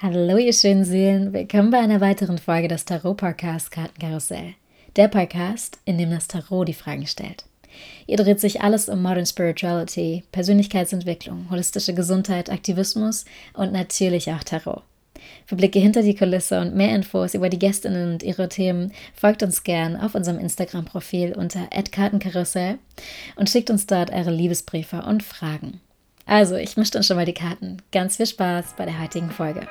Hallo ihr schönen Seelen, willkommen bei einer weiteren Folge des Tarot Podcast Kartenkarussell. Der Podcast, in dem das Tarot die Fragen stellt. Hier dreht sich alles um Modern Spirituality, Persönlichkeitsentwicklung, holistische Gesundheit, Aktivismus und natürlich auch Tarot. Für Blicke hinter die Kulisse und mehr Infos über die Gästinnen und ihre Themen folgt uns gern auf unserem Instagram-Profil unter @kartenkarussell und schickt uns dort eure Liebesbriefe und Fragen. Also, ich mische dann schon mal die Karten. Ganz viel Spaß bei der heutigen Folge.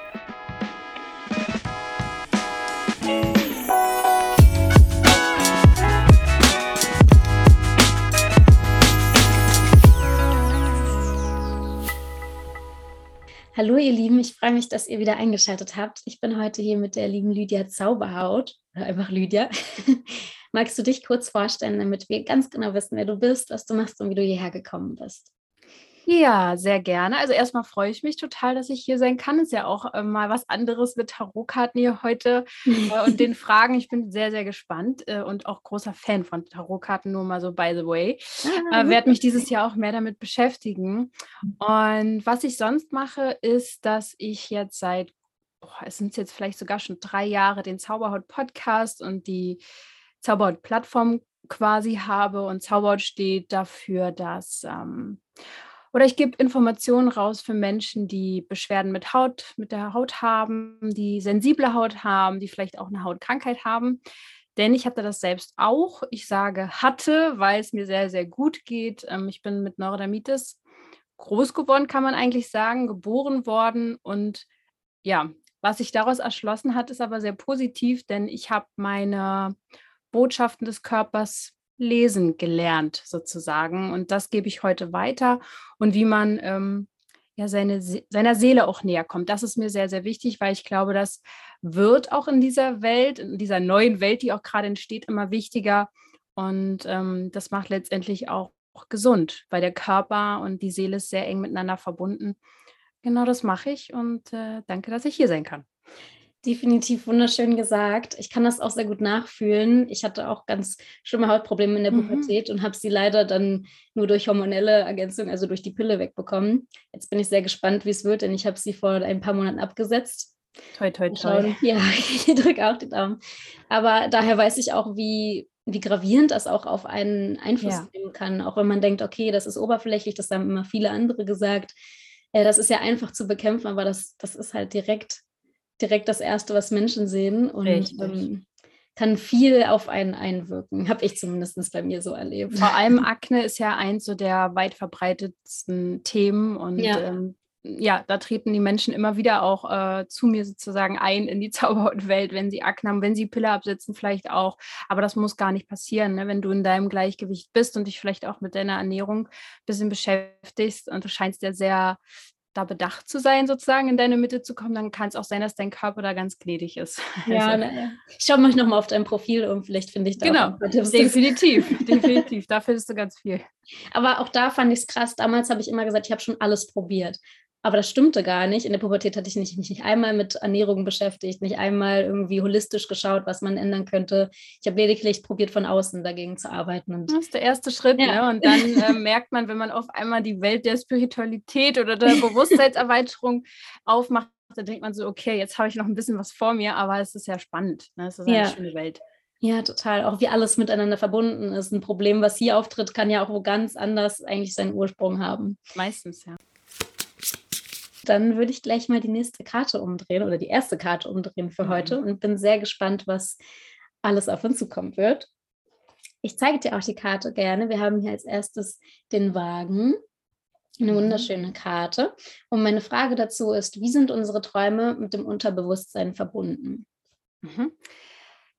Hallo ihr Lieben, ich freue mich, dass ihr wieder eingeschaltet habt. Ich bin heute hier mit der lieben Lydia Zauberhaut, oder einfach Lydia. Magst du dich kurz vorstellen, damit wir ganz genau wissen, wer du bist, was du machst und wie du hierher gekommen bist? Ja, sehr gerne. Also erstmal freue ich mich total, dass ich hier sein kann. Ist ja auch äh, mal was anderes mit Tarotkarten hier heute äh, und den Fragen. Ich bin sehr, sehr gespannt äh, und auch großer Fan von Tarotkarten, nur mal so by the way. Ah, äh, werde mich dieses Jahr auch mehr damit beschäftigen. Und was ich sonst mache, ist, dass ich jetzt seit, boah, es sind jetzt vielleicht sogar schon drei Jahre, den Zauberhaut-Podcast und die Zauberhaut-Plattform quasi habe. Und Zauberhaut steht dafür, dass ähm, oder ich gebe Informationen raus für Menschen, die Beschwerden mit Haut, mit der Haut haben, die sensible Haut haben, die vielleicht auch eine Hautkrankheit haben. Denn ich hatte das selbst auch. Ich sage hatte, weil es mir sehr, sehr gut geht. Ähm, ich bin mit Neurodermitis groß geworden, kann man eigentlich sagen, geboren worden. Und ja, was sich daraus erschlossen hat, ist aber sehr positiv, denn ich habe meine Botschaften des Körpers lesen gelernt, sozusagen. Und das gebe ich heute weiter. Und wie man ähm, ja seine, seiner Seele auch näher kommt. Das ist mir sehr, sehr wichtig, weil ich glaube, das wird auch in dieser Welt, in dieser neuen Welt, die auch gerade entsteht, immer wichtiger. Und ähm, das macht letztendlich auch, gesund, weil der Körper und die Seele ist sehr eng miteinander verbunden. Genau das mache ich und äh, danke, dass ich hier sein kann definitiv wunderschön gesagt. Ich kann das auch sehr gut nachfühlen. Ich hatte auch ganz schlimme Hautprobleme in der mhm. Pubertät und habe sie leider dann nur durch hormonelle Ergänzung, also durch die Pille wegbekommen. Jetzt bin ich sehr gespannt, wie es wird, denn ich habe sie vor ein paar Monaten abgesetzt. Toi, toi, toi. Ja, ich drücke auch die Daumen. Aber daher weiß ich auch, wie, wie gravierend das auch auf einen Einfluss ja. nehmen kann. Auch wenn man denkt, okay, das ist oberflächlich, das haben immer viele andere gesagt. Äh, das ist ja einfach zu bekämpfen, aber das, das ist halt direkt direkt das Erste, was Menschen sehen und ähm, kann viel auf einen einwirken, habe ich zumindest bei mir so erlebt. Vor allem Akne ist ja eins so der weit verbreitetsten Themen und ja. Ähm, ja, da treten die Menschen immer wieder auch äh, zu mir sozusagen ein in die Zauberhautwelt, wenn sie Akne haben, wenn sie Pille absetzen, vielleicht auch. Aber das muss gar nicht passieren, ne? wenn du in deinem Gleichgewicht bist und dich vielleicht auch mit deiner Ernährung ein bisschen beschäftigst. Und du scheinst ja sehr da bedacht zu sein, sozusagen in deine Mitte zu kommen, dann kann es auch sein, dass dein Körper da ganz gnädig ist. Ja, also. ne, ich schaue mal nochmal auf dein Profil und vielleicht finde ich da Genau, definitiv, definitiv. Da findest du ganz viel. Aber auch da fand ich es krass. Damals habe ich immer gesagt, ich habe schon alles probiert. Aber das stimmte gar nicht. In der Pubertät hatte ich mich nicht, nicht einmal mit Ernährung beschäftigt, nicht einmal irgendwie holistisch geschaut, was man ändern könnte. Ich habe lediglich probiert, von außen dagegen zu arbeiten. Und das ist der erste Schritt. Ja. Ne? Und dann äh, merkt man, wenn man auf einmal die Welt der Spiritualität oder der Bewusstseinserweiterung aufmacht, dann denkt man so, okay, jetzt habe ich noch ein bisschen was vor mir, aber es ist ja spannend. Ne? Es ist eine ja. schöne Welt. Ja, total. Auch wie alles miteinander verbunden ist. Ein Problem, was hier auftritt, kann ja auch wo ganz anders eigentlich seinen Ursprung haben. Meistens, ja dann würde ich gleich mal die nächste Karte umdrehen oder die erste Karte umdrehen für mhm. heute und bin sehr gespannt, was alles auf uns zukommen wird. Ich zeige dir auch die Karte gerne. Wir haben hier als erstes den Wagen. Eine mhm. wunderschöne Karte. Und meine Frage dazu ist, wie sind unsere Träume mit dem Unterbewusstsein verbunden? Mhm.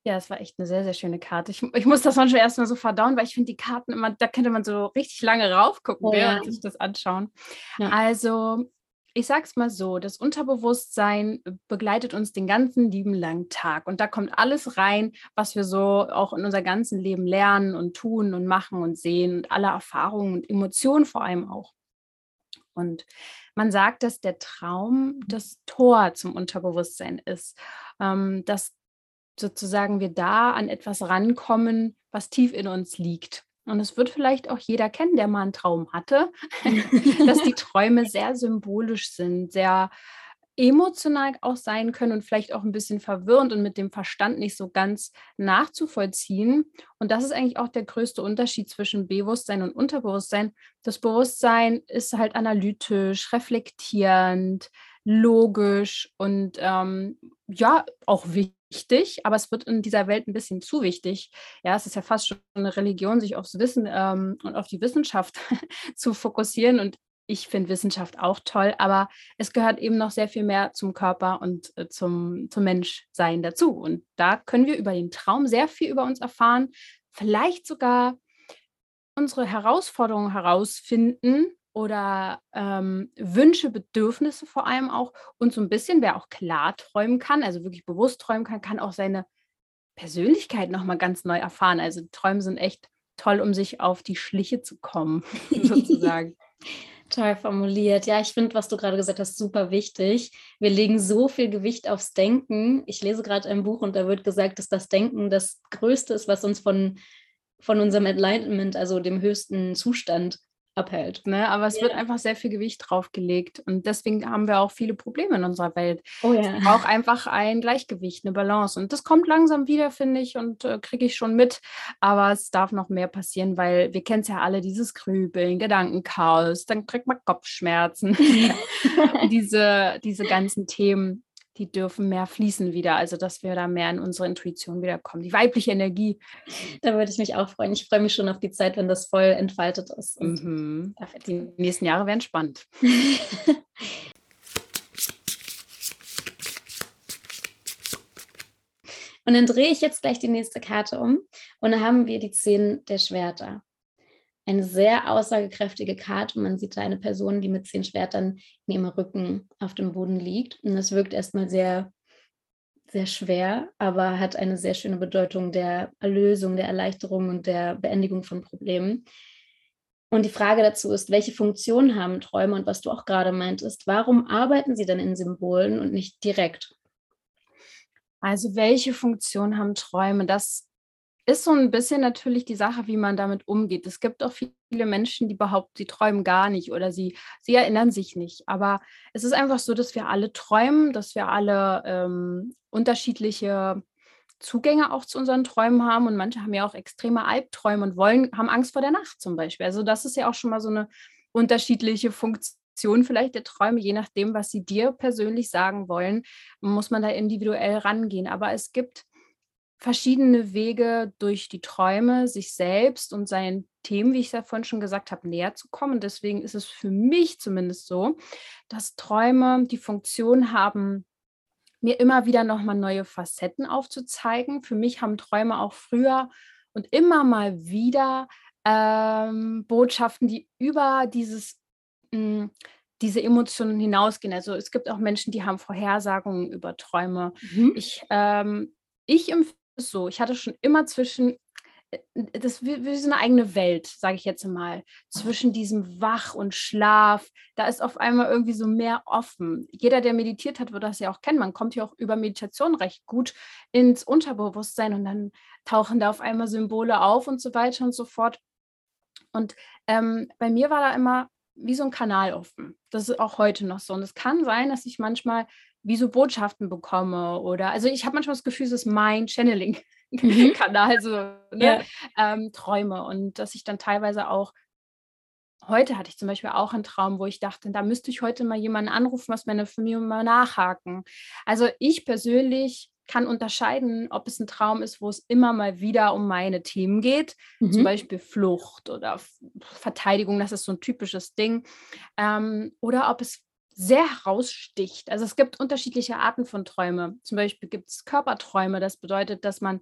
Ja, es war echt eine sehr, sehr schöne Karte. Ich, ich muss das manchmal erstmal so verdauen, weil ich finde die Karten immer, da könnte man so richtig lange raufgucken, oh, ja. sich das anschauen. Ja. Also ich sag's mal so, das Unterbewusstsein begleitet uns den ganzen lieben langen Tag. Und da kommt alles rein, was wir so auch in unser ganzen Leben lernen und tun und machen und sehen und alle Erfahrungen und Emotionen vor allem auch. Und man sagt, dass der Traum das Tor zum Unterbewusstsein ist, ähm, dass sozusagen wir da an etwas rankommen, was tief in uns liegt. Und es wird vielleicht auch jeder kennen, der mal einen Traum hatte, dass die Träume sehr symbolisch sind, sehr emotional auch sein können und vielleicht auch ein bisschen verwirrend und mit dem Verstand nicht so ganz nachzuvollziehen. Und das ist eigentlich auch der größte Unterschied zwischen Bewusstsein und Unterbewusstsein. Das Bewusstsein ist halt analytisch, reflektierend, logisch und ähm, ja, auch wichtig, aber es wird in dieser Welt ein bisschen zu wichtig. Ja, es ist ja fast schon eine Religion, sich aufs Wissen ähm, und auf die Wissenschaft zu fokussieren. Und ich finde Wissenschaft auch toll, aber es gehört eben noch sehr viel mehr zum Körper und äh, zum, zum Menschsein dazu. Und da können wir über den Traum sehr viel über uns erfahren, vielleicht sogar unsere Herausforderungen herausfinden oder ähm, Wünsche, Bedürfnisse vor allem auch. Und so ein bisschen, wer auch klar träumen kann, also wirklich bewusst träumen kann, kann auch seine Persönlichkeit nochmal ganz neu erfahren. Also Träume sind echt toll, um sich auf die Schliche zu kommen, sozusagen. Toll formuliert. Ja, ich finde, was du gerade gesagt hast, super wichtig. Wir legen so viel Gewicht aufs Denken. Ich lese gerade ein Buch und da wird gesagt, dass das Denken das Größte ist, was uns von, von unserem Enlightenment, also dem höchsten Zustand, abhält. Ne? Aber es ja. wird einfach sehr viel Gewicht draufgelegt. Und deswegen haben wir auch viele Probleme in unserer Welt. Oh ja. Es braucht einfach ein Gleichgewicht, eine Balance. Und das kommt langsam wieder, finde ich, und äh, kriege ich schon mit. Aber es darf noch mehr passieren, weil wir kennen es ja alle, dieses Grübeln, Gedankenchaos, dann kriegt man Kopfschmerzen. diese, diese ganzen Themen die dürfen mehr fließen wieder, also dass wir da mehr in unsere Intuition wiederkommen, die weibliche Energie. Da würde ich mich auch freuen. Ich freue mich schon auf die Zeit, wenn das voll entfaltet ist. Mhm. Die nächsten Jahre werden spannend. Und dann drehe ich jetzt gleich die nächste Karte um und dann haben wir die Zehn der Schwerter eine sehr aussagekräftige Karte. Man sieht da eine Person, die mit zehn Schwertern in ihrem Rücken auf dem Boden liegt. Und das wirkt erstmal sehr, sehr schwer, aber hat eine sehr schöne Bedeutung der Erlösung, der Erleichterung und der Beendigung von Problemen. Und die Frage dazu ist, welche Funktion haben Träume und was du auch gerade meintest, warum arbeiten sie dann in Symbolen und nicht direkt? Also welche Funktion haben Träume? Das ist so ein bisschen natürlich die Sache, wie man damit umgeht. Es gibt auch viele Menschen, die behaupten, sie träumen gar nicht oder sie, sie erinnern sich nicht. Aber es ist einfach so, dass wir alle träumen, dass wir alle ähm, unterschiedliche Zugänge auch zu unseren Träumen haben und manche haben ja auch extreme Albträume und wollen, haben Angst vor der Nacht zum Beispiel. Also das ist ja auch schon mal so eine unterschiedliche Funktion vielleicht der Träume, je nachdem, was sie dir persönlich sagen wollen, muss man da individuell rangehen. Aber es gibt verschiedene Wege durch die Träume, sich selbst und seinen Themen, wie ich es ja vorhin schon gesagt habe, näher zu kommen. Deswegen ist es für mich zumindest so, dass Träume die Funktion haben, mir immer wieder nochmal neue Facetten aufzuzeigen. Für mich haben Träume auch früher und immer mal wieder ähm, Botschaften, die über dieses mh, hm, diese Emotionen hinausgehen. Also es gibt auch Menschen, die haben Vorhersagungen über Träume. Mhm. Ich, ähm, ich so. Ich hatte schon immer zwischen, äh, das wie, wie so eine eigene Welt, sage ich jetzt mal, zwischen diesem Wach und Schlaf. Da ist auf einmal irgendwie so mehr offen. Jeder, der meditiert hat, wird das ja auch kennen. Man kommt ja auch über Meditation recht gut ins Unterbewusstsein und dann tauchen da auf einmal Symbole auf und so weiter und so fort. Und ähm, bei mir war da immer wie so ein Kanal offen. Das ist auch heute noch so. Und es kann sein, dass ich manchmal wie so Botschaften bekomme oder also ich habe manchmal das Gefühl, es ist mein Channeling-Kanal, mhm. so ne? ja. ähm, Träume und dass ich dann teilweise auch heute hatte ich zum Beispiel auch einen Traum, wo ich dachte, da müsste ich heute mal jemanden anrufen aus meiner Familie mal nachhaken. Also ich persönlich kann unterscheiden, ob es ein Traum ist, wo es immer mal wieder um meine Themen geht, mhm. zum Beispiel Flucht oder Verteidigung, das ist so ein typisches Ding, ähm, oder ob es sehr heraussticht. Also es gibt unterschiedliche Arten von Träume. Zum Beispiel gibt es Körperträume. Das bedeutet, dass man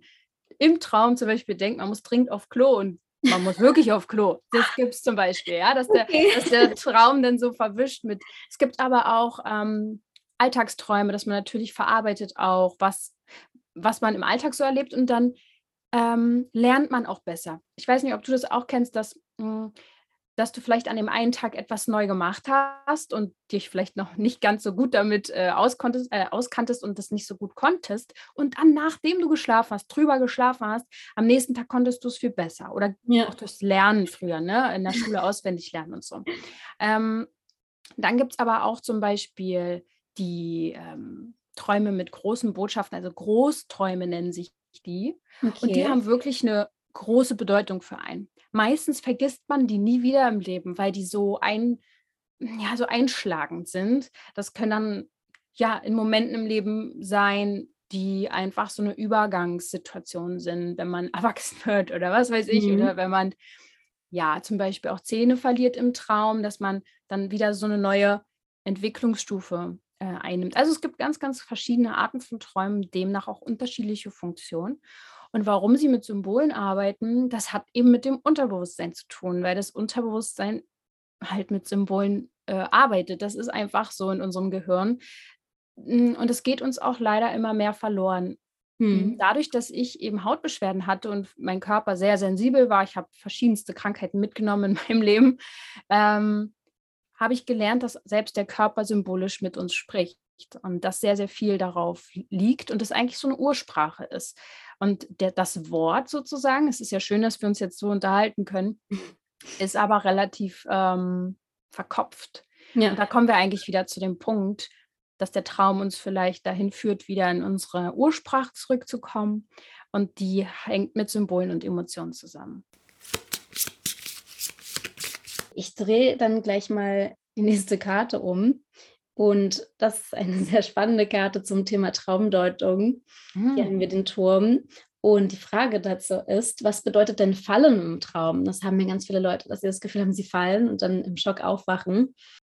im Traum zum Beispiel denkt, man muss dringend auf Klo und man muss wirklich auf Klo. Das gibt es zum Beispiel, ja, dass der, okay. dass der Traum dann so verwischt mit. Es gibt aber auch ähm, Alltagsträume, dass man natürlich verarbeitet auch, was, was man im Alltag so erlebt und dann ähm, lernt man auch besser. Ich weiß nicht, ob du das auch kennst, dass mh, hm, dass du vielleicht an dem einen Tag etwas neu gemacht hast und dich vielleicht noch nicht ganz so gut damit äh, auskonntest, äh, auskanntest und das nicht so gut konntest. Und dann, nachdem du geschlafen hast, drüber geschlafen hast, am nächsten Tag konntest du es viel besser. Oder ja. auch durchs Lernen früher, ne? in der Schule auswendig lernen und so. Ähm, dann gibt es aber auch zum Beispiel die ähm, Träume mit großen Botschaften, also Großträume nennen sich die. Okay. Und die haben wirklich eine große Bedeutung für einen. Meistens vergisst man die nie wieder im Leben, weil die so ein, ja, so einschlagend sind. Das können dann ja in Momenten im Leben sein, die einfach so eine Übergangssituation sind, wenn man erwachsen wird oder was weiß ich, mhm. oder wenn man ja zum Beispiel auch Zähne verliert im Traum, dass man dann wieder so eine neue Entwicklungsstufe äh, einnimmt. Also es gibt ganz, ganz verschiedene Arten von Träumen, demnach auch unterschiedliche Funktionen. Und warum sie mit Symbolen arbeiten, das hat eben mit dem Unterbewusstsein zu tun, weil das Unterbewusstsein halt mit Symbolen äh, arbeitet. Das ist einfach so in unserem Gehirn. Hm, und es geht uns auch leider immer mehr verloren. Hm. Dadurch, dass ich eben Hautbeschwerden hatte und mein Körper sehr sensibel war, ich habe verschiedenste Krankheiten mitgenommen in meinem Leben, ähm, habe ich gelernt, dass selbst der Körper symbolisch mit uns spricht und dass sehr, sehr viel darauf liegt und es eigentlich so eine Ursprache ist. Und der, das Wort sozusagen, es ist ja schön, dass wir uns jetzt so unterhalten können, ist aber relativ ähm, verkopft. Ja. Und da kommen wir eigentlich wieder zu dem Punkt, dass der Traum uns vielleicht dahin führt, wieder in unsere Ursprache zurückzukommen. Und die hängt mit Symbolen und Emotionen zusammen. Ich drehe dann gleich mal die nächste Karte um. Und das ist eine sehr spannende Karte zum Thema Traumdeutung. Mhm. Hier haben wir den Turm. Und die Frage dazu ist, was bedeutet denn Fallen im Traum? Das haben mir ganz viele Leute, dass sie das Gefühl haben, sie fallen und dann im Schock aufwachen.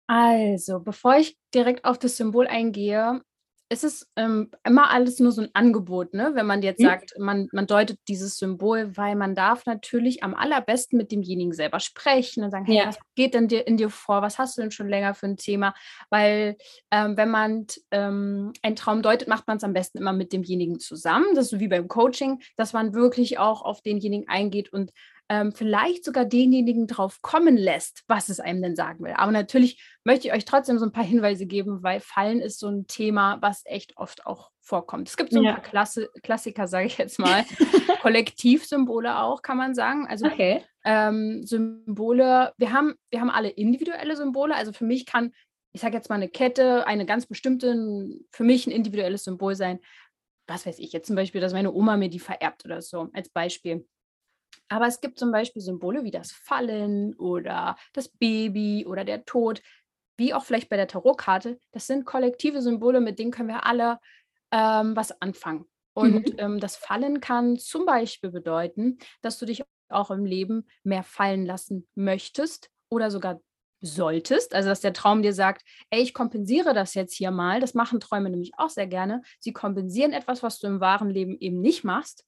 Also, bevor ich direkt auf das Symbol eingehe, ist es ähm, immer alles nur so ein Angebot, ne? wenn man jetzt mhm. sagt, man, man deutet dieses Symbol, weil man darf natürlich am allerbesten mit demjenigen selber sprechen und sagen, hey, ja. was geht denn dir in dir vor? Was hast du denn schon länger für ein Thema? Weil ähm, wenn man ähm, einen Traum deutet, macht man es am besten immer mit demjenigen zusammen. Das ist so wie beim Coaching, dass man wirklich auch auf denjenigen eingeht und ähm, vielleicht sogar denjenigen drauf kommen lässt, was es einem denn sagen will. Aber natürlich möchte ich euch trotzdem so ein paar Hinweise geben, weil Fallen ist so ein Thema, was echt oft auch vorkommt. Es gibt so ein ja. paar Klasse, Klassiker, sage ich jetzt mal, Kollektivsymbole auch, kann man sagen. Also okay. ähm, Symbole, wir haben, wir haben alle individuelle Symbole. Also für mich kann, ich sage jetzt mal eine Kette, eine ganz bestimmte, für mich ein individuelles Symbol sein. Was weiß ich, jetzt zum Beispiel, dass meine Oma mir die vererbt oder so, als Beispiel. Aber es gibt zum Beispiel Symbole wie das Fallen oder das Baby oder der Tod, wie auch vielleicht bei der Tarotkarte. Das sind kollektive Symbole, mit denen können wir alle ähm, was anfangen. Und mhm. ähm, das Fallen kann zum Beispiel bedeuten, dass du dich auch im Leben mehr fallen lassen möchtest oder sogar solltest. Also dass der Traum dir sagt, ey, ich kompensiere das jetzt hier mal. Das machen Träume nämlich auch sehr gerne. Sie kompensieren etwas, was du im wahren Leben eben nicht machst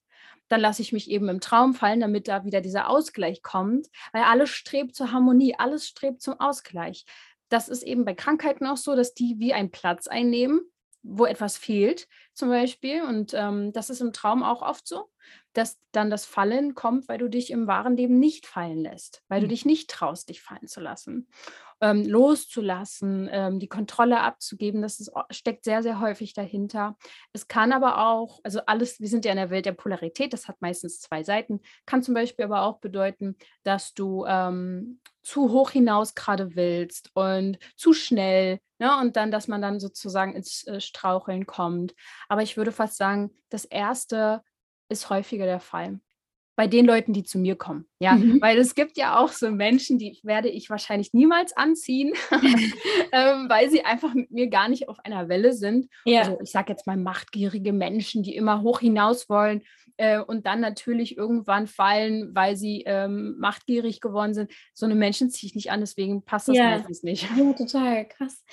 dann lasse ich mich eben im Traum fallen, damit da wieder dieser Ausgleich kommt, weil alles strebt zur Harmonie, alles strebt zum Ausgleich. Das ist eben bei Krankheiten auch so, dass die wie einen Platz einnehmen, wo etwas fehlt, zum Beispiel. Und ähm, das ist im Traum auch oft so, dass dann das Fallen kommt, weil du dich im wahren Leben nicht fallen lässt, weil du hm. dich nicht traust, dich fallen zu lassen ähm, loszulassen, ähm, die Kontrolle abzugeben, das ist, steckt sehr, sehr häufig dahinter. Es kann aber auch, also alles, wir sind ja in der Welt der Polarität, das hat meistens zwei Seiten, kann zum Beispiel aber auch bedeuten, dass du ähm, zu hoch hinaus gerade willst und zu schnell, ne? und dann, dass man dann sozusagen ins äh, Straucheln kommt. Aber ich würde fast sagen, das Erste ist häufiger der Fall bei den Leuten, die zu mir kommen. Ja, mhm. weil es gibt ja auch so Menschen, die werde ich wahrscheinlich niemals anziehen, ähm, weil sie einfach mit mir gar nicht auf einer Welle sind. Ja. Also ich sage jetzt mal machtgierige Menschen, die immer hoch hinaus wollen äh, und dann natürlich irgendwann fallen, weil sie ähm, machtgierig geworden sind. So eine Menschen ziehe ich nicht an, deswegen passt das ja. meistens nicht. Ja, total krass.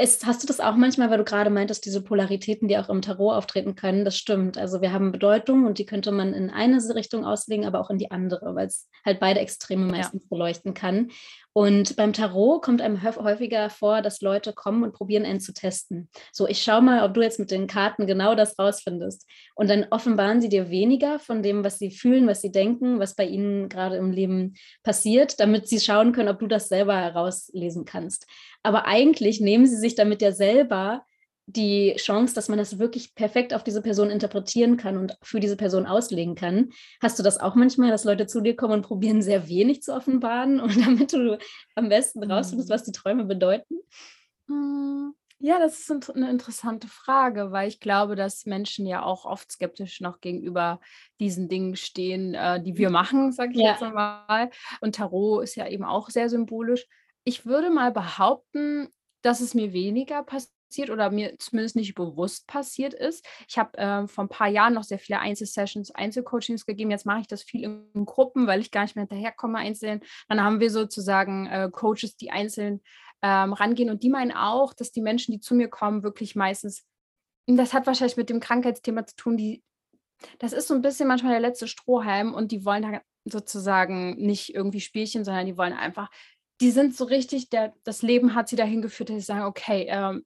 Ist, hast du das auch manchmal, weil du gerade meintest, diese Polaritäten, die auch im Tarot auftreten können? Das stimmt. Also wir haben Bedeutung und die könnte man in eine Richtung auslegen, aber auch in die andere, weil es halt beide Extreme meistens ja. beleuchten kann. Und beim Tarot kommt einem häufiger vor, dass Leute kommen und probieren, einen zu testen. So, ich schaue mal, ob du jetzt mit den Karten genau das rausfindest. Und dann offenbaren sie dir weniger von dem, was sie fühlen, was sie denken, was bei ihnen gerade im Leben passiert, damit sie schauen können, ob du das selber herauslesen kannst. Aber eigentlich nehmen sie sich damit ja selber die Chance, dass man das wirklich perfekt auf diese Person interpretieren kann und für diese Person auslegen kann. Hast du das auch manchmal, dass Leute zu dir kommen und probieren, sehr wenig zu offenbaren und damit du am besten rausfindest, was die Träume bedeuten? Hm, Ja, das ist eine interessante Frage, weil ich glaube, dass Menschen ja auch oft skeptisch noch gegenüber diesen Dingen stehen, äh, die wir machen, sage ich Ja. jetzt einmal. Und Tarot ist ja eben auch sehr symbolisch. Ich würde mal behaupten, dass es mir weniger passiert oder mir zumindest nicht bewusst passiert ist. Ich habe äh, vor ein paar Jahren noch sehr viele Einzelsessions, Einzelcoachings gegeben. Jetzt mache ich das viel in Gruppen, weil ich gar nicht mehr hinterherkomme einzeln. Dann haben wir sozusagen äh, Coaches, die einzeln ähm, rangehen. Und die meinen auch, dass die Menschen, die zu mir kommen, wirklich meistens, das hat wahrscheinlich mit dem Krankheitsthema zu tun, die, das ist so ein bisschen manchmal der letzte Strohhalm und die wollen sozusagen nicht irgendwie Spielchen, sondern die wollen einfach, die sind so richtig, der, das Leben hat sie dahin geführt, dass sie sagen, okay, ähm,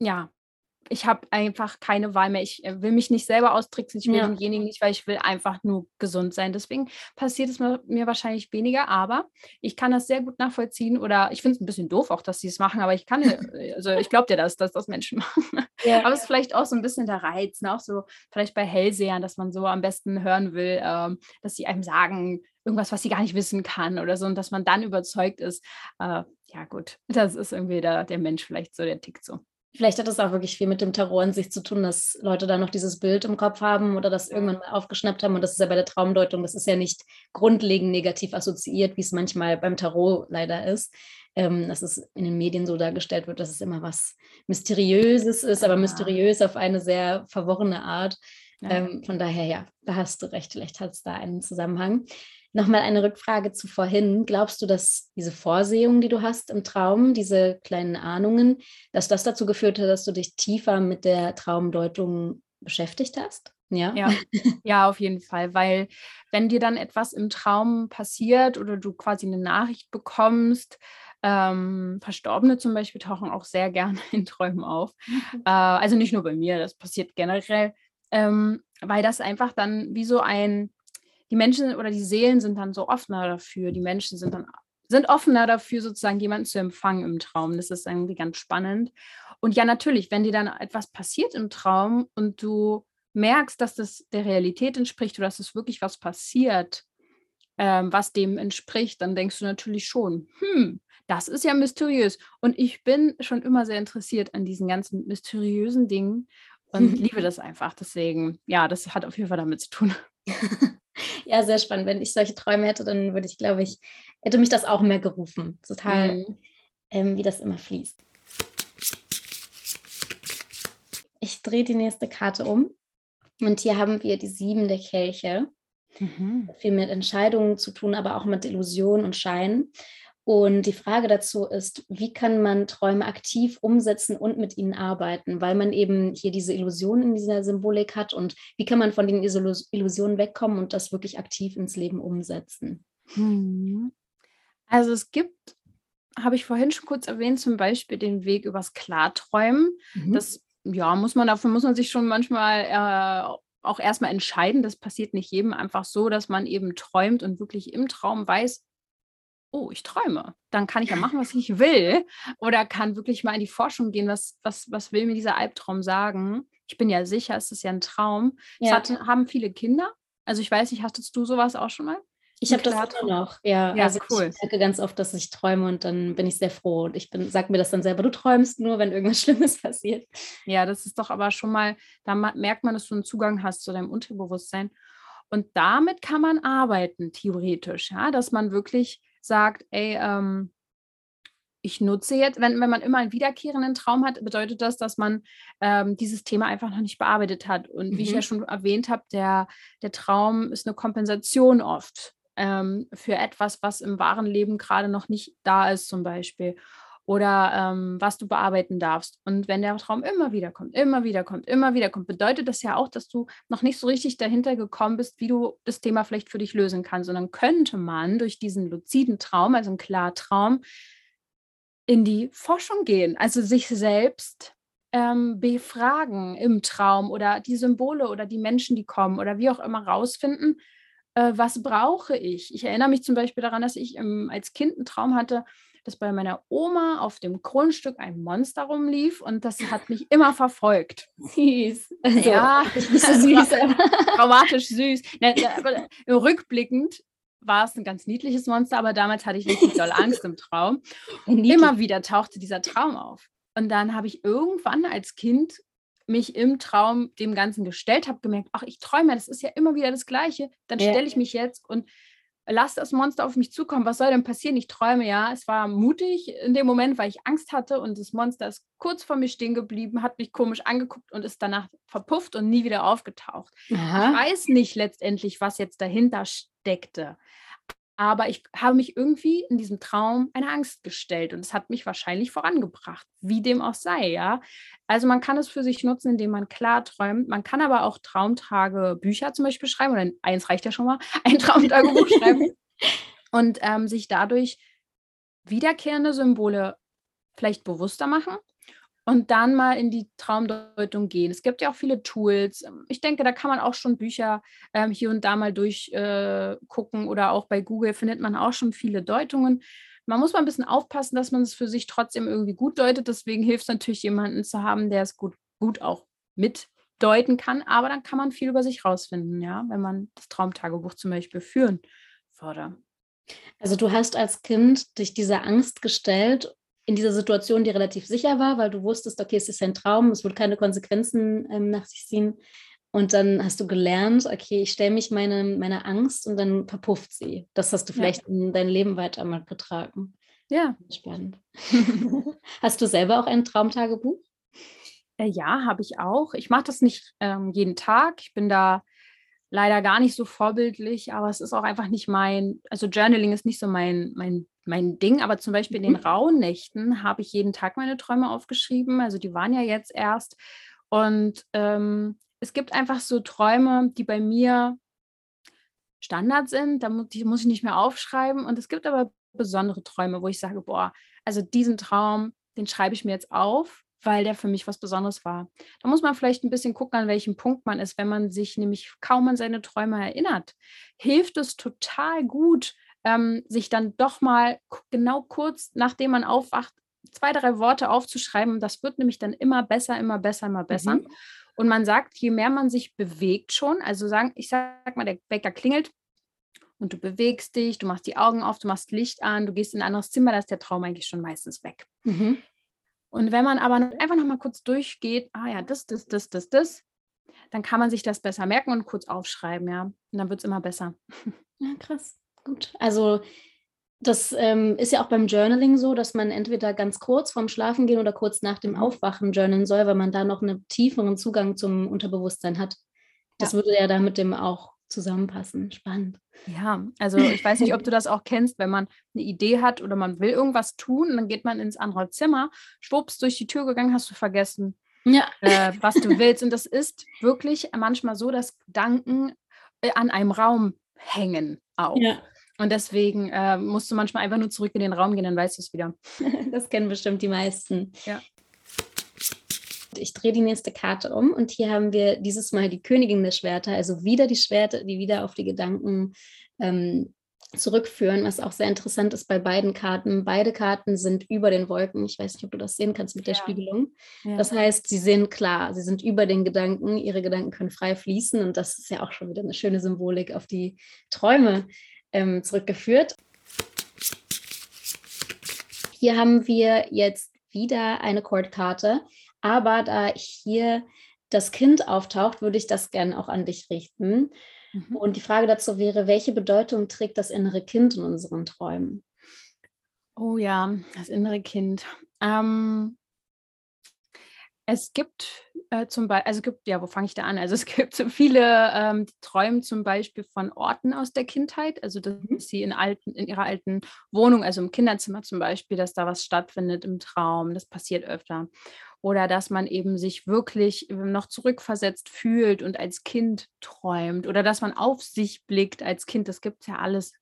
ja, ich habe einfach keine Wahl mehr. Ich äh, will mich nicht selber austricksen, ich will Ja. denjenigen nicht, weil ich will einfach nur gesund sein. Deswegen passiert es mir, wahrscheinlich weniger, aber ich kann das sehr gut nachvollziehen oder ich finde es ein bisschen doof auch, dass sie es machen, aber ich kann, äh, also ich glaube dir das, dass das Menschen machen. Ja. Aber es ist vielleicht auch so ein bisschen der Reiz, ne? auch so vielleicht bei Hellsehern, dass man so am besten hören will, ähm, dass sie einem sagen, irgendwas, was sie gar nicht wissen kann oder so und dass man dann überzeugt ist. Äh, ja gut, das ist irgendwie der, der Mensch vielleicht so, der tickt so. Vielleicht hat es auch wirklich viel mit dem Tarot an sich zu tun, dass Leute da noch dieses Bild im Kopf haben oder das irgendwann mal aufgeschnappt haben. Und das ist ja bei der Traumdeutung, das ist ja nicht grundlegend negativ assoziiert, wie es manchmal beim Tarot leider ist. Ähm, dass es in den Medien so dargestellt wird, dass es immer was Mysteriöses ist, aber Ja. mysteriös auf eine sehr verworrene Art. Ja. Ähm, von daher, ja, da hast du recht, vielleicht hat es da einen Zusammenhang. Nochmal eine Rückfrage zu vorhin. Glaubst du, dass diese Vorsehung, die du hast im Traum, diese kleinen Ahnungen, dass das dazu geführt hat, dass du dich tiefer mit der Traumdeutung beschäftigt hast? Ja. Ja, ja, auf jeden Fall, weil wenn dir dann etwas im Traum passiert oder du quasi eine Nachricht bekommst, ähm, Verstorbene zum Beispiel tauchen auch sehr gerne in Träumen auf. Äh, also nicht nur bei mir, das passiert generell, ähm, weil das einfach dann wie so ein, die Menschen oder die Seelen sind dann so offener dafür, die Menschen sind dann sind offener dafür, sozusagen jemanden zu empfangen im Traum. Das ist irgendwie ganz spannend. Und ja, natürlich, wenn dir dann etwas passiert im Traum und du merkst, dass das der Realität entspricht oder dass es wirklich was passiert, ähm, was dem entspricht, dann denkst du natürlich schon, hm, das ist ja mysteriös. Und ich bin schon immer sehr interessiert an diesen ganzen mysteriösen Dingen und liebe das einfach. Deswegen, ja, das hat auf jeden Fall damit zu tun. Ja, sehr spannend. Wenn ich solche Träume hätte, dann würde ich, glaube ich, hätte mich das auch mehr gerufen. Total, Mhm. ähm, wie das immer fließt. Ich drehe die nächste Karte um. Und hier haben wir die sieben der Kelche. Mhm. Viel mit Entscheidungen zu tun, aber auch mit Illusion und Schein. Und die Frage dazu ist, wie kann man Träume aktiv umsetzen und mit ihnen arbeiten, weil man eben hier diese Illusion in dieser Symbolik hat und wie kann man von den Illus- Illusionen wegkommen und das wirklich aktiv ins Leben umsetzen? Mhm. Also es gibt, habe ich vorhin schon kurz erwähnt, zum Beispiel den Weg übers Klarträumen. Mhm. Das, ja, muss man, dafür muss man sich schon manchmal äh, auch erstmal entscheiden. Das passiert nicht jedem einfach so, dass man eben träumt und wirklich im Traum weiß, oh, ich träume. Dann kann ich ja machen, was ich will. Oder kann wirklich mal in die Forschung gehen, was, was, was will mir dieser Albtraum sagen? Ich bin ja sicher, es ist ja ein Traum. Es Ja. hat, haben viele Kinder. Also ich weiß nicht, hattest du sowas auch schon mal? Ich habe das immer noch. Ja, Ja, also cool. ich merke ganz oft, dass ich träume und dann bin ich sehr froh. Und ich bin, sag mir das dann selber, du träumst nur, wenn irgendwas Schlimmes passiert. Ja, das ist doch aber schon mal, da merkt man, dass du einen Zugang hast zu deinem Unterbewusstsein. Und damit kann man arbeiten, theoretisch, ja, dass man wirklich sagt, ey, ähm, ich nutze jetzt, wenn, wenn man immer einen wiederkehrenden Traum hat, bedeutet das, dass man ähm, dieses Thema einfach noch nicht bearbeitet hat. Und wie ich Mhm. ja schon erwähnt habe, der, der Traum ist eine Kompensation oft ähm, für etwas, was im wahren Leben gerade noch nicht da ist, zum Beispiel. Oder ähm, was du bearbeiten darfst. Und wenn der Traum immer wieder kommt, immer wieder kommt, immer wieder kommt, bedeutet das ja auch, dass du noch nicht so richtig dahinter gekommen bist, wie du das Thema vielleicht für dich lösen kannst. Dann könnte man durch diesen luziden Traum, also einen Klartraum, in die Forschung gehen, also sich selbst ähm, befragen im Traum oder die Symbole oder die Menschen, die kommen oder wie auch immer rausfinden, äh, was brauche ich. Ich erinnere mich zum Beispiel daran, dass ich ähm, als Kind einen Traum hatte, dass bei meiner Oma auf dem Grundstück ein Monster rumlief und das hat mich immer verfolgt. Süß. Also, Ja. nicht so süß, Traumatisch süß. Rückblickend war es ein ganz niedliches Monster, aber damals hatte ich richtig doll Angst im Traum. Immer wieder tauchte dieser Traum auf. Und dann habe ich irgendwann als Kind mich im Traum dem Ganzen gestellt, habe gemerkt, ach, ich träume, das ist ja immer wieder das Gleiche. Dann stelle ich mich jetzt und lasse das Monster auf mich zukommen. Was soll denn passieren? Ich träume ja. Es war mutig in dem Moment, weil ich Angst hatte und das Monster ist kurz vor mir stehen geblieben, hat mich komisch angeguckt und ist danach verpufft und nie wieder aufgetaucht. Aha. Ich weiß nicht letztendlich, was jetzt dahinter steckte. Aber ich habe mich irgendwie in diesem Traum eine Angst gestellt und es hat mich wahrscheinlich vorangebracht, wie dem auch sei, ja. Also man kann es für sich nutzen, indem man klar träumt. Man kann aber auch Traumtagebücher zum Beispiel schreiben, oder eins reicht ja schon mal, ein Traumtagebuch schreiben und ähm, sich dadurch wiederkehrende Symbole vielleicht bewusster machen und dann mal in die Traumdeutung gehen. Es gibt ja auch viele Tools. Ich denke, da kann man auch schon Bücher ähm, hier und da mal durchgucken äh, oder auch bei Google findet man auch schon viele Deutungen. Man muss mal ein bisschen aufpassen, dass man es für sich trotzdem irgendwie gut deutet. Deswegen hilft es natürlich, jemanden zu haben, der es gut, gut auch mitdeuten kann. Aber dann kann man viel über sich rausfinden, ja, wenn man das Traumtagebuch zum Beispiel führen würde. Also du hast als Kind dich dieser Angst gestellt in dieser Situation, die relativ sicher war, weil du wusstest, okay, es ist ein Traum, es wird keine Konsequenzen ähm, nach sich ziehen. Und dann hast du gelernt, okay, ich stelle mich meine, meine Angst und dann verpufft sie. Das hast du vielleicht ja. in dein Leben weiter mal getragen. Ja. Spannend. hast du selber auch ein Traumtagebuch? Äh, ja, habe ich auch. Ich mache das nicht ähm, jeden Tag. Ich bin da leider gar nicht so vorbildlich, aber es ist auch einfach nicht mein, also Journaling ist nicht so mein, mein mein Ding, aber zum Beispiel in den mhm. rauen Nächten habe ich jeden Tag meine Träume aufgeschrieben. Also die waren ja jetzt erst. Und ähm, es gibt einfach so Träume, die bei mir Standard sind. Da muss, die muss ich nicht mehr aufschreiben. Und es gibt aber besondere Träume, wo ich sage, boah, also diesen Traum, den schreibe ich mir jetzt auf, weil der für mich was Besonderes war. Da muss man vielleicht ein bisschen gucken, an welchem Punkt man ist. Wenn man sich nämlich kaum an seine Träume erinnert, hilft es total gut, ähm, sich dann doch mal genau kurz nachdem man aufwacht, zwei, drei Worte aufzuschreiben. Das wird nämlich dann immer besser, immer besser, immer besser. Mhm. Und man sagt, je mehr man sich bewegt schon, also sagen, ich sag mal, der Wecker klingelt und du bewegst dich, du machst die Augen auf, du machst Licht an, du gehst in ein anderes Zimmer, da ist der Traum eigentlich schon meistens weg. Mhm. Und wenn man aber einfach noch mal kurz durchgeht, ah ja, das, das, das, das, das, dann kann man sich das besser merken und kurz aufschreiben, ja. Und dann wird es immer besser. Ja, krass. Gut. Also das ähm, ist ja auch beim Journaling so, dass man entweder ganz kurz vorm Schlafengehen oder kurz nach dem mhm. Aufwachen journalen soll, weil man da noch einen tieferen Zugang zum Unterbewusstsein hat. Das ja. würde ja da mit dem auch zusammenpassen. Spannend. Ja, also ich weiß nicht, ob du das auch kennst, wenn man eine Idee hat oder man will irgendwas tun, dann geht man ins andere Zimmer, schwupps durch die Tür gegangen, hast du vergessen, ja. äh, was du willst. Und das ist wirklich manchmal so, dass Gedanken äh, an einem Raum hängen auch. Ja. Und deswegen äh, musst du manchmal einfach nur zurück in den Raum gehen, dann weißt du es wieder. Das kennen bestimmt die meisten. Ja. Ich drehe die nächste Karte um und hier haben wir dieses Mal die Königin der Schwerter, also wieder die Schwerter, die wieder auf die Gedanken ähm, zurückführen, was auch sehr interessant ist bei beiden Karten. Beide Karten sind über den Wolken. Ich weiß nicht, ob du das sehen kannst mit der ja. Spiegelung. Ja. Das heißt, sie sehen klar, sie sind über den Gedanken, ihre Gedanken können frei fließen und das ist ja auch schon wieder eine schöne Symbolik auf die Träume ähm, zurückgeführt. Hier haben wir jetzt wieder eine Chordkarte, aber da hier das Kind auftaucht, würde ich das gerne auch an dich richten. Mhm. Und die Frage dazu wäre, welche Bedeutung trägt das innere Kind in unseren Träumen? Oh ja, das innere Kind. Ähm, es gibt äh, zum Beispiel, also es gibt, ja, wo fange ich da an? Also es gibt so viele ähm, Träume zum Beispiel von Orten aus der Kindheit, also dass mhm. sie in alten, in ihrer alten Wohnung, also im Kinderzimmer zum Beispiel, dass da was stattfindet im Traum, das passiert öfter oder dass man eben sich wirklich ähm, noch zurückversetzt fühlt und als Kind träumt oder dass man auf sich blickt als Kind. Das gibt es ja alles.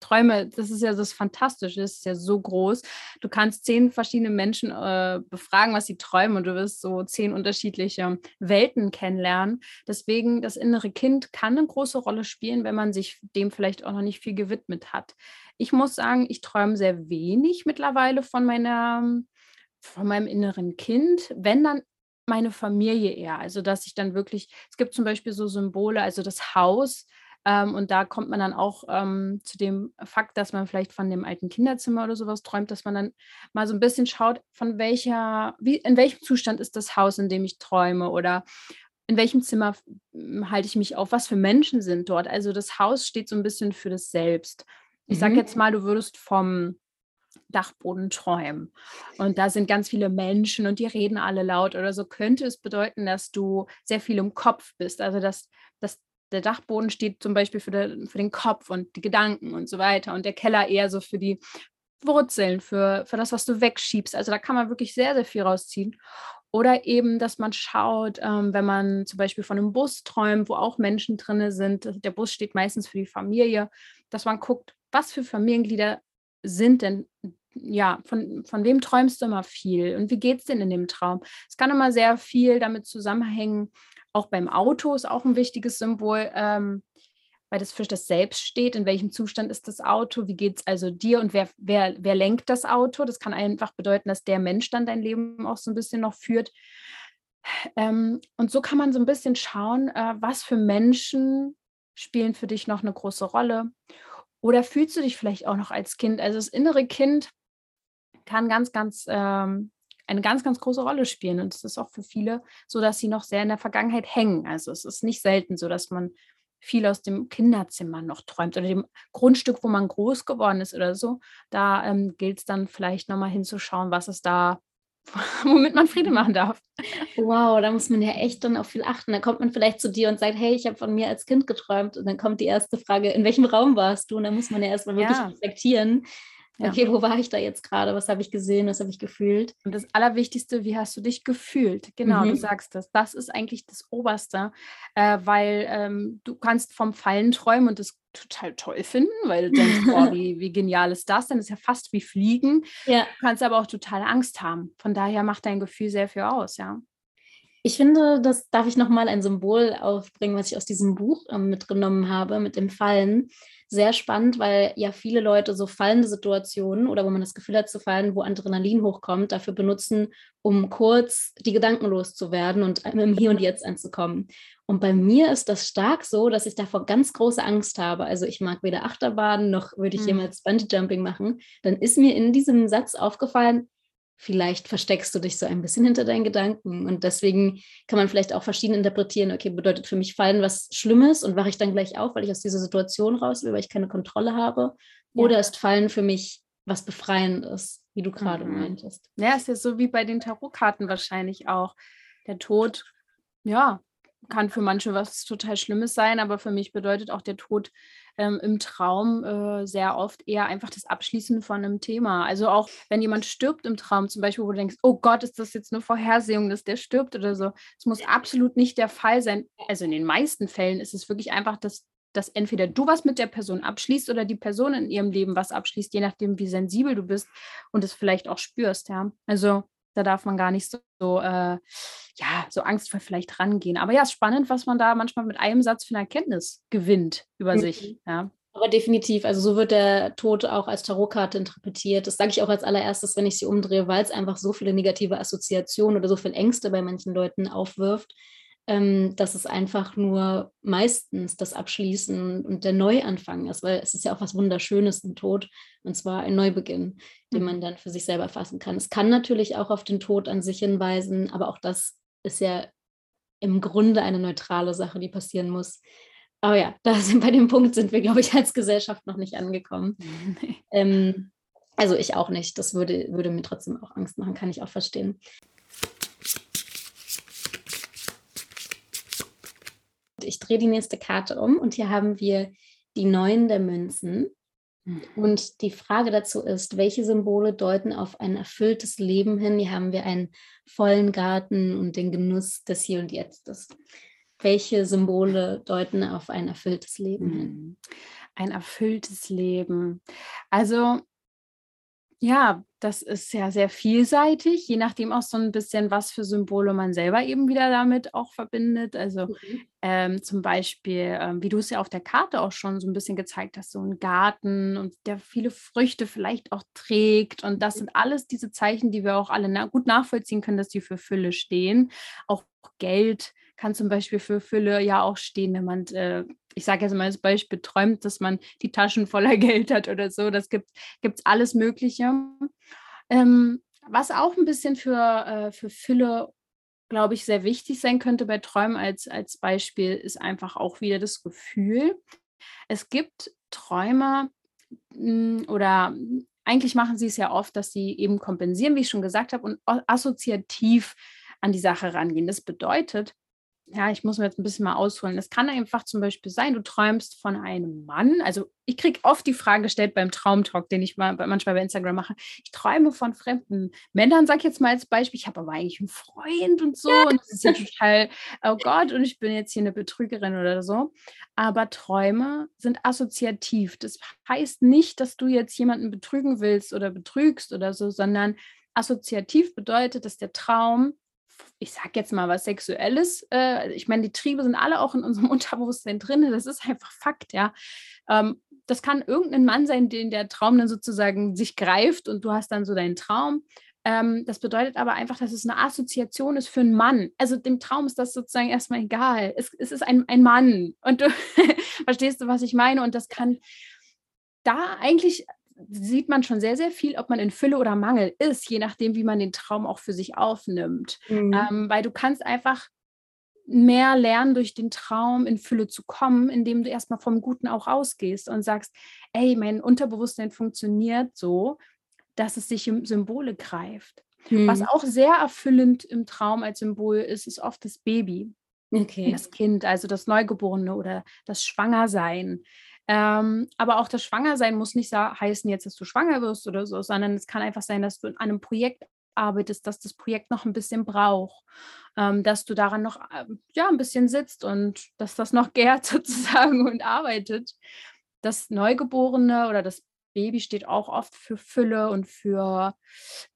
Träume, das ist ja das Fantastische, das ist ja so groß. Du kannst zehn verschiedene Menschen äh, befragen, was sie träumen und du wirst so zehn unterschiedliche Welten kennenlernen. Deswegen, das innere Kind kann eine große Rolle spielen, wenn man sich dem vielleicht auch noch nicht viel gewidmet hat. Ich muss sagen, ich träume sehr wenig mittlerweile von meiner von meinem inneren Kind, wenn dann meine Familie eher. Also, dass ich dann wirklich, es gibt zum Beispiel so Symbole, also das Haus Ähm, und da kommt man dann auch ähm, zu dem Fakt, dass man vielleicht von dem alten Kinderzimmer oder sowas träumt, dass man dann mal so ein bisschen schaut, von welcher, wie, in welchem Zustand ist das Haus, in dem ich träume oder in welchem Zimmer hm, halte ich mich auf, was für Menschen sind dort. Also das Haus steht so ein bisschen für das Selbst. Ich mhm. sage jetzt mal, du würdest vom Dachboden träumen. Und da sind ganz viele Menschen und die reden alle laut oder so, könnte es bedeuten, dass du sehr viel im Kopf bist. Also dass, dass der Dachboden steht zum Beispiel für, der, für den Kopf und die Gedanken und so weiter und der Keller eher so für die Wurzeln, für, für das, was du wegschiebst. Also da kann man wirklich sehr, sehr viel rausziehen. Oder eben, dass man schaut, ähm, wenn man zum Beispiel von einem Bus träumt, wo auch Menschen drin sind, der Bus steht meistens für die Familie, dass man guckt, was für Familienglieder sind denn, ja, von, von wem träumst du immer viel und wie geht es denn in dem Traum? Es kann immer sehr viel damit zusammenhängen, auch beim Auto ist auch ein wichtiges Symbol, ähm, weil das für das Selbst steht. In welchem Zustand ist das Auto? Wie geht es also dir und wer, wer, wer lenkt das Auto? Das kann einfach bedeuten, dass der Mensch dann dein Leben auch so ein bisschen noch führt. Ähm, und so kann man so ein bisschen schauen, äh, was für Menschen spielen für dich noch eine große Rolle. Oder fühlst du dich vielleicht auch noch als Kind? Also das innere Kind kann ganz, ganz ähm, eine ganz, ganz große Rolle spielen. Und es ist auch für viele so, dass sie noch sehr in der Vergangenheit hängen. Also es ist nicht selten so, dass man viel aus dem Kinderzimmer noch träumt oder dem Grundstück, wo man groß geworden ist oder so. Da ähm, gilt es dann vielleicht nochmal hinzuschauen, was es da womit man Friede machen darf. Wow, da muss man ja echt dann auf viel achten. Da kommt man vielleicht zu dir und sagt, hey, ich habe von mir als Kind geträumt. Und dann kommt die erste Frage, in welchem Raum warst du? Und dann muss man ja erstmal wirklich ja. reflektieren. Ja. Okay, wo war ich da jetzt gerade? Was habe ich gesehen? Was habe ich gefühlt? Und das Allerwichtigste, wie hast du dich gefühlt? Genau, mhm. du sagst das. Das ist eigentlich das Oberste, äh, weil ähm, du kannst vom Fallen träumen und das total toll finden, weil du denkst, boah, wie, wie genial ist das? Dann ist ja fast wie Fliegen. Ja. Du kannst aber auch total Angst haben. Von daher macht dein Gefühl sehr viel aus, ja. Ich finde, das darf ich nochmal ein Symbol aufbringen, was ich aus diesem Buch ähm, mitgenommen habe, mit dem Fallen sehr spannend, weil ja viele Leute so fallende Situationen oder wo man das Gefühl hat zu fallen, wo Adrenalin hochkommt, dafür benutzen, um kurz die Gedanken loszuwerden und im Hier und Jetzt anzukommen. Und bei mir ist das stark so, dass ich davor ganz große Angst habe. Also ich mag weder Achterbahn noch würde ich mhm. jemals Bungee Jumping machen. Dann ist mir in diesem Satz aufgefallen, vielleicht versteckst du dich so ein bisschen hinter deinen Gedanken. Und deswegen kann man vielleicht auch verschieden interpretieren, okay, bedeutet für mich Fallen was Schlimmes und wache ich dann gleich auf, weil ich aus dieser Situation raus will, weil ich keine Kontrolle habe. Ja. Oder ist Fallen für mich was Befreiendes, wie du gerade mhm. meintest. Ja, ist ja so wie bei den Tarotkarten wahrscheinlich auch. Der Tod, ja, kann für manche was total Schlimmes sein, aber für mich bedeutet auch der Tod ähm, im Traum äh, sehr oft eher einfach das Abschließen von einem Thema. Also auch wenn jemand stirbt im Traum, zum Beispiel, wo du denkst, oh Gott, ist das jetzt eine Vorhersehung, dass der stirbt oder so. Es muss absolut nicht der Fall sein. Also in den meisten Fällen ist es wirklich einfach, dass dass entweder du was mit der Person abschließt oder die Person in ihrem Leben was abschließt, je nachdem, wie sensibel du bist und es vielleicht auch spürst, ja. Also da darf man gar nicht so, so äh, ja, so angstvoll vielleicht rangehen. Aber ja, es ist spannend, was man da manchmal mit einem Satz für eine Erkenntnis gewinnt über mhm. sich. Ja. Aber definitiv, also so wird der Tod auch als Tarotkarte interpretiert. Das sage ich auch als allererstes, wenn ich sie umdrehe, weil es einfach so viele negative Assoziationen oder so viel Ängste bei manchen Leuten aufwirft, ähm, dass es einfach nur meistens das Abschließen und der Neuanfang ist, weil es ist ja auch was Wunderschönes im Tod, und zwar ein Neubeginn, den mhm. man dann für sich selber fassen kann. Es kann natürlich auch auf den Tod an sich hinweisen, aber auch das ist ja im Grunde eine neutrale Sache, die passieren muss. Aber ja, da sind bei dem Punkt sind wir, glaube ich, als Gesellschaft noch nicht angekommen. ähm, also ich auch nicht. Das würde, würde mir trotzdem auch Angst machen, kann ich auch verstehen. Ich drehe die nächste Karte um und hier haben wir die Neun der Münzen. Mhm. Und die Frage dazu ist, welche Symbole deuten auf ein erfülltes Leben hin? Hier haben wir einen vollen Garten und den Genuss des Hier und Jetztes. Welche Symbole deuten auf ein erfülltes Leben hin? Mhm. Ein erfülltes Leben. Also ja, das ist ja sehr vielseitig, je nachdem auch so ein bisschen, was für Symbole man selber eben wieder damit auch verbindet. Also mhm. ähm, zum Beispiel, ähm, wie du es ja auf der Karte auch schon so ein bisschen gezeigt hast, so ein Garten und der viele Früchte vielleicht auch trägt. Und das sind alles diese Zeichen, die wir auch alle na gut nachvollziehen können, dass die für Fülle stehen. Auch Geld kann zum Beispiel für Fülle ja auch stehen, wenn man, äh, ich sage jetzt mal als Beispiel, träumt, dass man die Taschen voller Geld hat oder so. Das gibt es alles Mögliche. Ähm, was auch ein bisschen für, äh, für Fülle, glaube ich, sehr wichtig sein könnte bei Träumen als, als Beispiel, ist einfach auch wieder das Gefühl. Es gibt Träume hm, oder eigentlich machen sie es ja oft, dass sie eben kompensieren, wie ich schon gesagt habe, und assoziativ an die Sache rangehen. Das bedeutet, ja, ich muss mir jetzt ein bisschen mal ausholen. Es kann einfach zum Beispiel sein, du träumst von einem Mann. Also ich kriege oft die Frage gestellt beim Traumtalk, den ich mal, manchmal bei Instagram mache. Ich träume von fremden Männern, sag ich jetzt mal als Beispiel. Ich habe aber eigentlich einen Freund und so. Und das ist ja total, oh Gott, und ich bin jetzt hier eine Betrügerin oder so. Aber Träume sind assoziativ. Das heißt nicht, dass du jetzt jemanden betrügen willst oder betrügst oder so, sondern assoziativ bedeutet, dass der Traum ich sag jetzt mal was Sexuelles. Äh, ich meine, die Triebe sind alle auch in unserem Unterbewusstsein drin. Das ist einfach Fakt, ja. Ähm, das kann irgendein Mann sein, den der Traum dann sozusagen sich greift und du hast dann so deinen Traum. Ähm, das bedeutet aber einfach, dass es eine Assoziation ist für einen Mann. Also dem Traum ist das sozusagen erstmal egal. Es, es ist ein, ein Mann. Und du verstehst du, was ich meine? Und das kann da eigentlich sieht man schon sehr, sehr viel, ob man in Fülle oder Mangel ist, je nachdem, wie man den Traum auch für sich aufnimmt. Mhm. Ähm, weil du kannst einfach mehr lernen, durch den Traum in Fülle zu kommen, indem du erstmal vom Guten auch ausgehst und sagst, ey, mein Unterbewusstsein funktioniert so, dass es sich um Symbole greift. Mhm. Was auch sehr erfüllend im Traum als Symbol ist, ist oft das Baby. Okay. Das Kind, also das Neugeborene oder das Schwangersein. Ähm, aber auch das Schwangersein muss nicht heißen jetzt, dass du schwanger wirst oder so, sondern es kann einfach sein, dass du an einem Projekt arbeitest, dass das Projekt noch ein bisschen braucht, ähm, dass du daran noch äh, ja, ein bisschen sitzt und dass das noch gärt sozusagen und arbeitet. Das Neugeborene oder das Baby steht auch oft für Fülle und für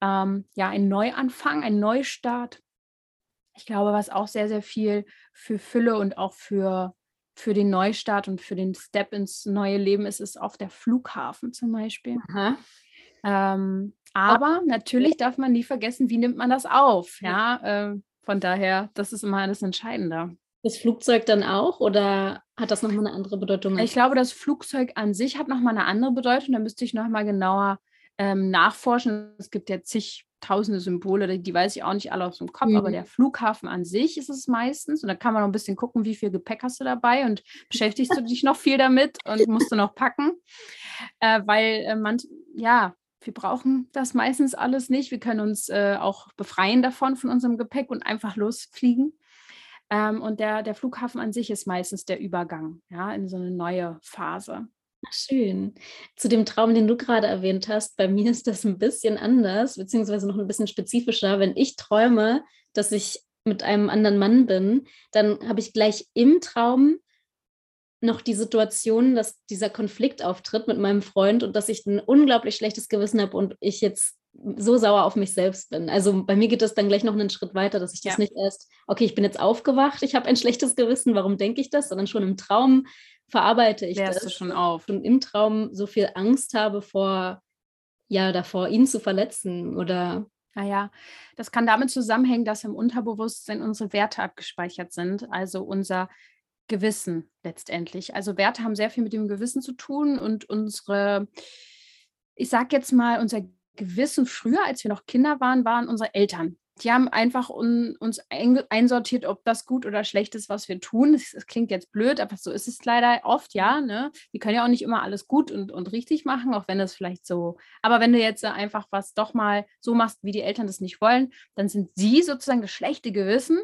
ähm, ja, einen Neuanfang, einen Neustart. Ich glaube, was auch sehr, sehr viel für Fülle und auch für für den Neustart und für den Step ins neue Leben ist es auf der Flughafen zum Beispiel. Ähm, aber natürlich darf man nie vergessen, wie nimmt man das auf. Ja, äh, von daher, das ist immer alles Entscheidende. Das Flugzeug dann auch oder hat das nochmal eine andere Bedeutung? Ich glaube, das Flugzeug an sich hat nochmal eine andere Bedeutung. Da müsste ich nochmal genauer ähm, nachforschen. Es gibt ja zig tausende Symbole, die weiß ich auch nicht alle aus dem Kopf, mhm. aber der Flughafen an sich ist es meistens. Und da kann man noch ein bisschen gucken, wie viel Gepäck hast du dabei und beschäftigst du dich noch viel damit und musst du noch packen. Äh, weil äh, man, ja, wir brauchen das meistens alles nicht. Wir können uns äh, auch befreien davon, von unserem Gepäck und einfach losfliegen. Ähm, und der, der Flughafen an sich ist meistens der Übergang, ja, in so eine neue Phase. Schön. Zu dem Traum, den du gerade erwähnt hast, bei mir ist das ein bisschen anders, beziehungsweise noch ein bisschen spezifischer. Wenn ich träume, dass ich mit einem anderen Mann bin, dann habe ich gleich im Traum noch die Situation, dass dieser Konflikt auftritt mit meinem Freund und dass ich ein unglaublich schlechtes Gewissen habe und ich jetzt so sauer auf mich selbst bin. Also bei mir geht das dann gleich noch einen Schritt weiter, dass ich das ja. nicht erst, okay, ich bin jetzt aufgewacht, ich habe ein schlechtes Gewissen, warum denke ich das, sondern schon im Traum verarbeite ich Klärst das. du schon auf. Und im Traum so viel Angst habe vor, ja, davor, ihn zu verletzen oder. Naja, das kann damit zusammenhängen, dass im Unterbewusstsein unsere Werte abgespeichert sind, also unser Gewissen letztendlich. Also Werte haben sehr viel mit dem Gewissen zu tun und unsere, ich sag jetzt mal, unser Gewissen früher, als wir noch Kinder waren, waren unsere Eltern die haben einfach un, uns ein, einsortiert, ob das gut oder schlecht ist, was wir tun. Das, das, klingt jetzt blöd, aber so ist es leider oft, ja. Ne? Wir können ja auch nicht immer alles gut und, und richtig machen, auch wenn das vielleicht so. Aber wenn du jetzt einfach was doch mal so machst, wie die Eltern das nicht wollen, dann sind sie sozusagen das schlechte Gewissen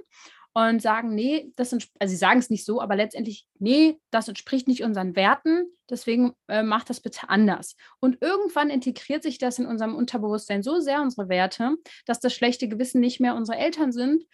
und sagen, nee, das sind, also sie sagen es nicht so, aber letztendlich, nee, das entspricht nicht unseren Werten, deswegen äh, macht das bitte anders. Und irgendwann integriert sich das in unserem Unterbewusstsein so sehr, unsere Werte, dass das schlechte Gewissen nicht mehr unsere Eltern sind.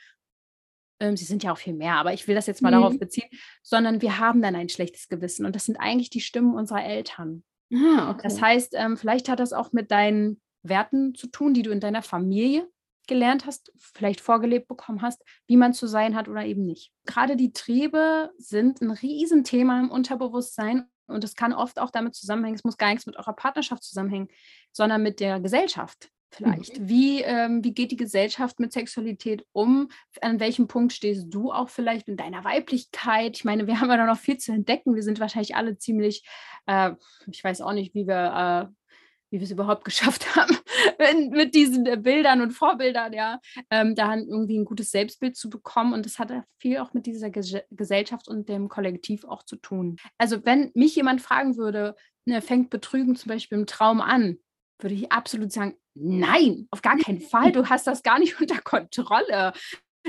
Ähm, sie sind ja auch viel mehr, aber ich will das jetzt mal mhm. darauf beziehen, sondern wir haben dann ein schlechtes Gewissen und das sind eigentlich die Stimmen unserer Eltern. Ah, okay. Das heißt, ähm, vielleicht hat das auch mit deinen Werten zu tun, die du in deiner Familie gelernt hast, vielleicht vorgelebt bekommen hast, wie man zu sein hat oder eben nicht. Gerade die Triebe sind ein Riesenthema im Unterbewusstsein und es kann oft auch damit zusammenhängen, es muss gar nichts mit eurer Partnerschaft zusammenhängen, sondern mit der Gesellschaft. vielleicht. Mhm. Wie, ähm, wie geht die Gesellschaft mit Sexualität um? An welchem Punkt stehst du auch vielleicht in deiner Weiblichkeit? Ich meine, wir haben ja noch viel zu entdecken. Wir sind wahrscheinlich alle ziemlich, äh, ich weiß auch nicht, wie wir äh, wie wir es überhaupt geschafft haben, mit diesen äh, Bildern und Vorbildern, ja, ähm, da irgendwie ein gutes Selbstbild zu bekommen. Und das hat viel auch mit dieser Ges Gesellschaft und dem Kollektiv auch zu tun. Also wenn mich jemand fragen würde, ne, fängt Betrügen zum Beispiel im Traum an, würde ich absolut sagen, nein, auf gar keinen Fall, du hast das gar nicht unter Kontrolle.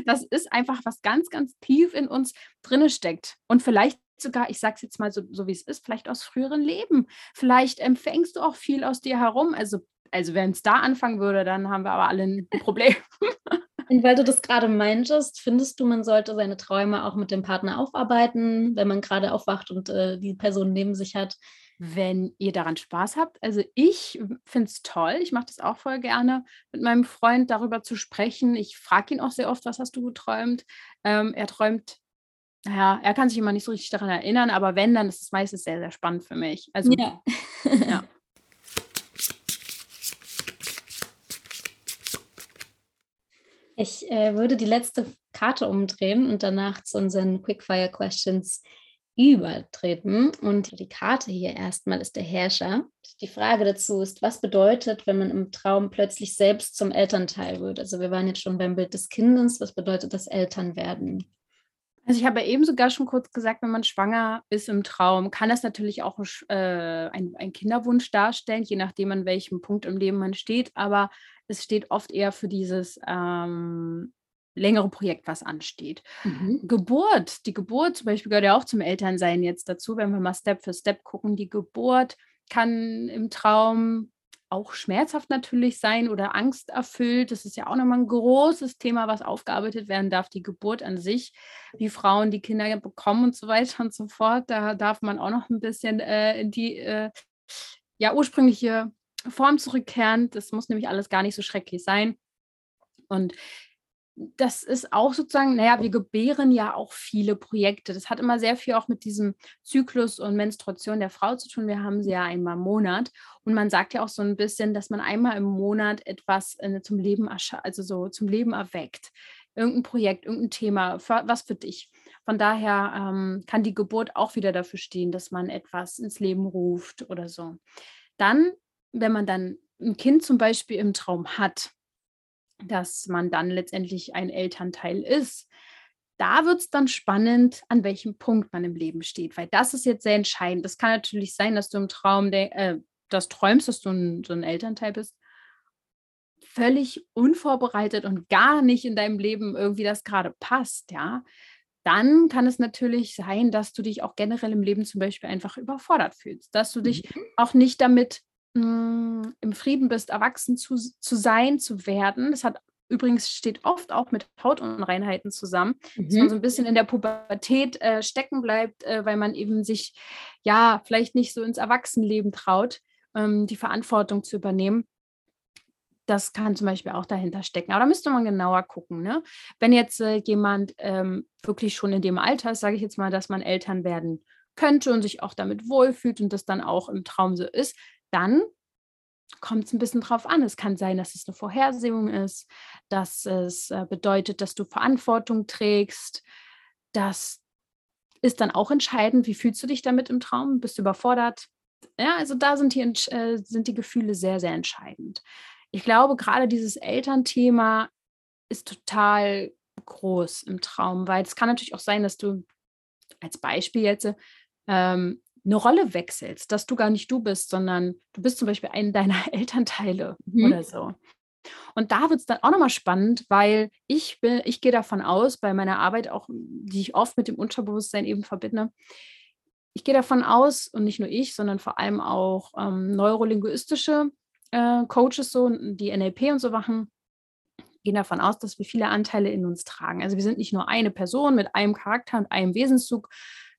Das ist einfach was ganz, ganz tief in uns drinne steckt. Und vielleicht sogar, ich sage es jetzt mal so, so wie es ist, vielleicht aus früheren Leben. Vielleicht empfängst du auch viel aus dir herum. Also, also wenn es da anfangen würde, dann haben wir aber alle ein Problem. Und weil du das gerade meintest, findest du, man sollte seine Träume auch mit dem Partner aufarbeiten, wenn man gerade aufwacht und äh, die Person neben sich hat? Wenn ihr daran Spaß habt. Also ich finde es toll. Ich mache das auch voll gerne, mit meinem Freund darüber zu sprechen. Ich frage ihn auch sehr oft, was hast du geträumt? Ähm, er träumt ja, er kann sich immer nicht so richtig daran erinnern, aber wenn, dann ist es meistens sehr, sehr spannend für mich. Also, ja. ja. Ich äh, würde die letzte Karte umdrehen und danach zu unseren Quickfire Questions übertreten. Und die Karte hier erstmal ist der Herrscher. Die Frage dazu ist, was bedeutet, wenn man im Traum plötzlich selbst zum Elternteil wird? Also wir waren jetzt schon beim Bild des Kindes. Was bedeutet das Elternwerden? Also ich habe ja eben sogar schon kurz gesagt, wenn man schwanger ist im Traum, kann das natürlich auch äh, ein, ein Kinderwunsch darstellen, je nachdem, an welchem Punkt im Leben man steht. Aber es steht oft eher für dieses ähm, längere Projekt, was ansteht. Mhm. Geburt, die Geburt zum Beispiel gehört ja auch zum Elternsein jetzt dazu, wenn wir mal Step für Step gucken. Die Geburt kann im Traum auch schmerzhaft natürlich sein oder angsterfüllt. Das ist ja auch nochmal ein großes Thema, was aufgearbeitet werden darf, die Geburt an sich, wie Frauen die Kinder bekommen und so weiter und so fort. Da darf man auch noch ein bisschen äh, in die äh, ja, ursprüngliche Form zurückkehren. Das muss nämlich alles gar nicht so schrecklich sein. Und das ist auch sozusagen, naja, wir gebären ja auch viele Projekte. Das hat immer sehr viel auch mit diesem Zyklus und Menstruation der Frau zu tun. Wir haben sie ja einmal im Monat. Und man sagt ja auch so ein bisschen, dass man einmal im Monat etwas äh, zum Leben, also so zum Leben erweckt. Irgendein Projekt, irgendein Thema, für, was für dich. Von daher ähm, kann die Geburt auch wieder dafür stehen, dass man etwas ins Leben ruft oder so. Dann, wenn man dann ein Kind zum Beispiel im Traum hat, dass man dann letztendlich ein Elternteil ist. Da wird es dann spannend, an welchem Punkt man im Leben steht, weil das ist jetzt sehr entscheidend. Das kann natürlich sein, dass du im Traum äh, das träumst, dass du ein, so ein Elternteil bist, völlig unvorbereitet und gar nicht in deinem Leben irgendwie das gerade passt, ja. Dann kann es natürlich sein, dass du dich auch generell im Leben zum Beispiel einfach überfordert fühlst, dass du dich mhm. auch nicht damit hm, im Frieden bist, erwachsen zu, zu sein, zu werden. Das hat übrigens steht oft auch mit Hautunreinheiten zusammen, mhm. dass man mhm. so ein bisschen in der Pubertät äh, stecken bleibt, äh, weil man eben sich ja vielleicht nicht so ins Erwachsenenleben traut, ähm, die Verantwortung zu übernehmen. Das kann zum Beispiel auch dahinter stecken. Aber da müsste man genauer gucken. Ne? Wenn jetzt äh, jemand ähm, wirklich schon in dem Alter ist, sage ich jetzt mal, dass man Eltern werden könnte und sich auch damit wohlfühlt und das dann auch im Traum so ist, dann kommt es ein bisschen drauf an. Es kann sein, dass es eine Vorhersehung ist, dass es äh, bedeutet, dass du Verantwortung trägst. Das ist dann auch entscheidend. Wie fühlst du dich damit im Traum? Bist du überfordert? Ja, also da sind die, äh, sind die Gefühle sehr, sehr entscheidend. Ich glaube, gerade dieses Elternthema ist total groß im Traum, weil es kann natürlich auch sein, dass du als Beispiel jetzt ähm, eine Rolle wechselst, dass du gar nicht du bist, sondern du bist zum Beispiel ein deiner Elternteile mhm. oder so. Und da wird es dann auch nochmal spannend, weil ich bin, ich gehe davon aus, bei meiner Arbeit auch, die ich oft mit dem Unterbewusstsein eben verbinde, ich gehe davon aus, und nicht nur ich, sondern vor allem auch ähm, neurolinguistische äh, Coaches, so, die NLP und so machen, gehen davon aus, dass wir viele Anteile in uns tragen. Also wir sind nicht nur eine Person mit einem Charakter und einem Wesenszug,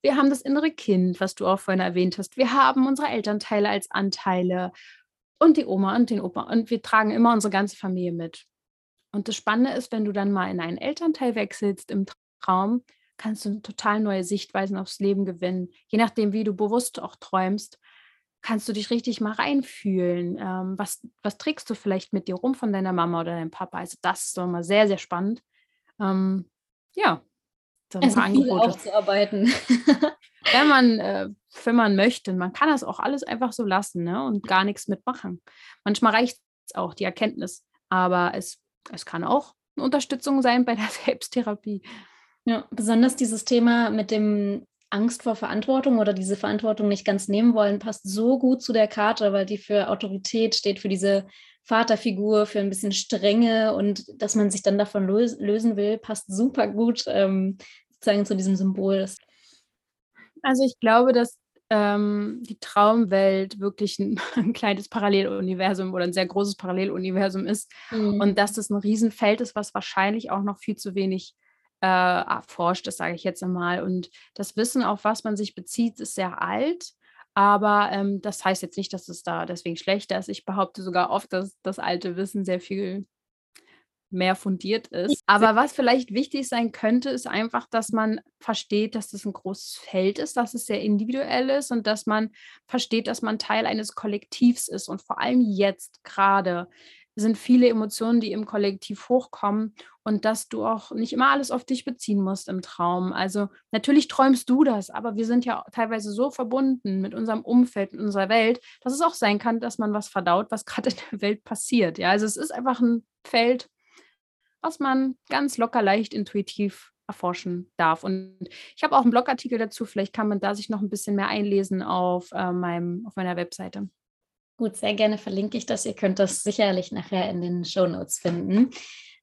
wir haben das innere Kind, was du auch vorhin erwähnt hast. Wir haben unsere Elternteile als Anteile und die Oma und den Opa. Und wir tragen immer unsere ganze Familie mit. Und das Spannende ist, wenn du dann mal in einen Elternteil wechselst im Traum, kannst du total neue Sichtweisen aufs Leben gewinnen. Je nachdem, wie du bewusst auch träumst, kannst du dich richtig mal reinfühlen. Ähm, was, was trägst du vielleicht mit dir rum von deiner Mama oder deinem Papa? Also das ist doch mal sehr, sehr spannend. Ähm, ja, so ein also paar Angebote. aufzuarbeiten. wenn man, äh, wenn man möchte. Man kann das auch alles einfach so lassen ne? und gar nichts mitmachen. Manchmal reicht es auch, die Erkenntnis. Aber es, es kann auch eine Unterstützung sein bei der Selbsttherapie. Ja, besonders dieses Thema mit dem Angst vor Verantwortung oder diese Verantwortung nicht ganz nehmen wollen, passt so gut zu der Karte, weil die für Autorität steht, für diese Vaterfigur, für ein bisschen Strenge und dass man sich dann davon lösen will, passt super gut ähm, sozusagen zu diesem Symbol. Also ich glaube, dass ähm, die Traumwelt wirklich ein, ein, kleines Paralleluniversum oder ein sehr großes Paralleluniversum ist mhm. und dass das ein Riesenfeld ist, was wahrscheinlich auch noch viel zu wenig äh, erforscht ist, sage ich jetzt einmal. Und das Wissen, auf was man sich bezieht, ist sehr alt. Aber ähm, das heißt jetzt nicht, dass es da deswegen schlechter ist. Ich behaupte sogar oft, dass das alte Wissen sehr viel mehr fundiert ist. Aber was vielleicht wichtig sein könnte, ist einfach, dass man versteht, dass das ein großes Feld ist, dass es sehr individuell ist und dass man versteht, dass man Teil eines Kollektivs ist. Und vor allem jetzt gerade sind viele Emotionen, die im Kollektiv hochkommen und dass du auch nicht immer alles auf dich beziehen musst im Traum. Also natürlich träumst du das, aber wir sind ja teilweise so verbunden mit unserem Umfeld, mit unserer Welt, dass es auch sein kann, dass man was verdaut, was gerade in der Welt passiert. Ja, also es ist einfach ein Feld, was man ganz locker, leicht, intuitiv erforschen darf. Und ich habe auch einen Blogartikel dazu. Vielleicht kann man da sich noch ein bisschen mehr einlesen auf, äh, meinem, auf meiner Webseite. Gut, sehr gerne verlinke ich das. Ihr könnt das sicherlich nachher in den Show Notes finden.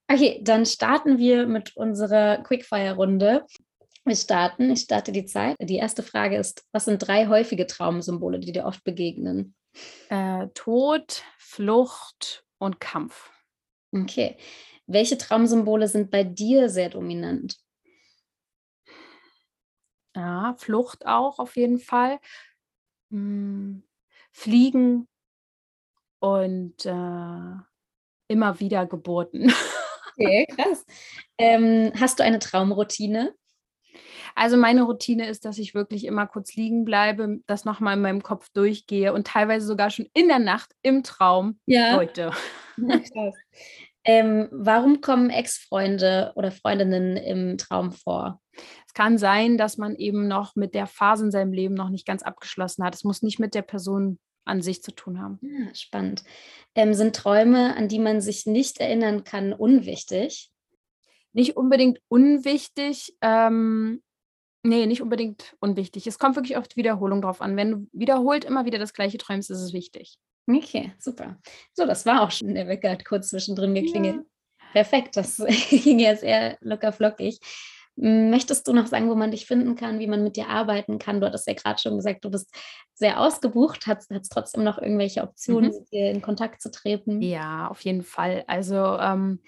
Okay, dann starten wir mit unserer Quickfire-Runde. Wir starten, ich starte die Zeit. Die erste Frage ist, was sind drei häufige Traumsymbole, die dir oft begegnen? Äh, Tod, Flucht und Kampf. Okay. Welche Traumsymbole sind bei dir sehr dominant? Ja, Flucht auch auf jeden Fall. Hm, Fliegen und äh, immer wieder Geburten. Okay, krass. Ähm, hast du eine Traumroutine? Also meine Routine ist, dass ich wirklich immer kurz liegen bleibe, das nochmal in meinem Kopf durchgehe und teilweise sogar schon in der Nacht im Traum ja. heute. krass. Ähm, warum kommen Ex-Freunde oder Freundinnen im Traum vor? Es kann sein, dass man eben noch mit der Phase in seinem Leben noch nicht ganz abgeschlossen hat. Es muss nicht mit der Person an sich zu tun haben. Ja, ah, spannend. Ähm, sind Träume, an die man sich nicht erinnern kann, unwichtig? Nicht unbedingt unwichtig. Ähm, nee, nicht unbedingt unwichtig. Es kommt wirklich auf die Wiederholung drauf an. Wenn du wiederholt immer wieder das gleiche träumst, ist es wichtig. Okay, super. So, das war auch schon. Der Wecker hat kurz zwischendrin geklingelt. Ja. Perfekt, das ging ja sehr locker flockig. Möchtest du noch sagen, wo man dich finden kann, wie man mit dir arbeiten kann? Du hattest ja gerade schon gesagt, du bist sehr ausgebucht. Hat es trotzdem noch irgendwelche Optionen, mhm. mit dir in Kontakt zu treten? Ja, auf jeden Fall. Also, ähm,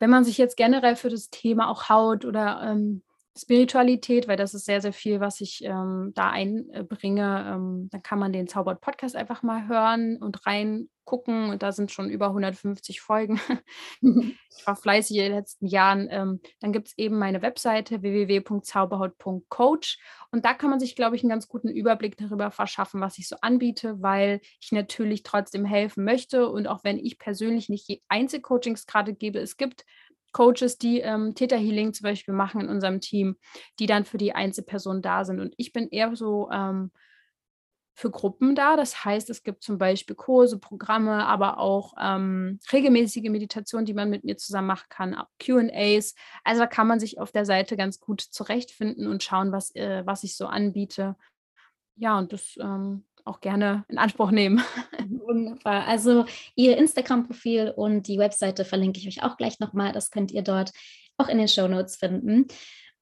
wenn man sich jetzt generell für das Thema auch Haut oder ähm, Spiritualität, weil das ist sehr, sehr viel, was ich ähm, da einbringe. Ähm, dann kann man den Zaubert Podcast einfach mal hören und reingucken. Und da sind schon über 150 Folgen. ich war fleißig in den letzten Jahren. Ähm, dann gibt es eben meine Webseite www.zauberhaut.coach. Und da kann man sich, glaube ich, einen ganz guten Überblick darüber verschaffen, was ich so anbiete, weil ich natürlich trotzdem helfen möchte. Und auch wenn ich persönlich nicht Einzelcoachings gerade gebe, es gibt Coaches, die ähm, Täterhealing zum Beispiel machen in unserem Team, die dann für die Einzelperson da sind. Und ich bin eher so ähm, für Gruppen da. Das heißt, es gibt zum Beispiel Kurse, Programme, aber auch ähm, regelmäßige Meditationen, die man mit mir zusammen machen kann, QAs. Also da kann man sich auf der Seite ganz gut zurechtfinden und schauen, was, äh, was ich so anbiete. Ja, und das ähm, auch gerne in Anspruch nehmen. Wunderbar. Also Ihr Instagram-Profil und die Webseite verlinke ich euch auch gleich nochmal. Das könnt ihr dort auch in den Show Notes finden.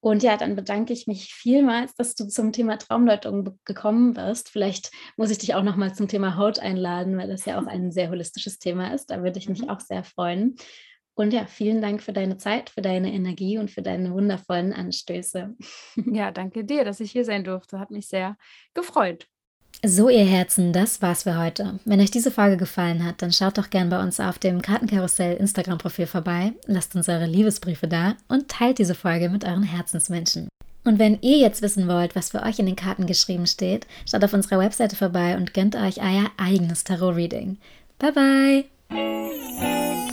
Und ja, dann bedanke ich mich vielmals, dass du zum Thema Traumdeutung gekommen bist. Vielleicht muss ich dich auch nochmal zum Thema Haut einladen, weil das ja auch ein sehr holistisches Thema ist. Da würde ich mich mhm. auch sehr freuen. Und ja, vielen Dank für deine Zeit, für deine Energie und für deine wundervollen Anstöße. Ja, danke dir, dass ich hier sein durfte. Hat mich sehr gefreut. So, ihr Herzen, das war's für heute. Wenn euch diese Folge gefallen hat, dann schaut doch gern bei uns auf dem Kartenkarussell Instagram-Profil vorbei, lasst uns eure Liebesbriefe da und teilt diese Folge mit euren Herzensmenschen. Und wenn ihr jetzt wissen wollt, was für euch in den Karten geschrieben steht, schaut auf unserer Webseite vorbei und gönnt euch euer eigenes Tarot-Reading. Bye bye!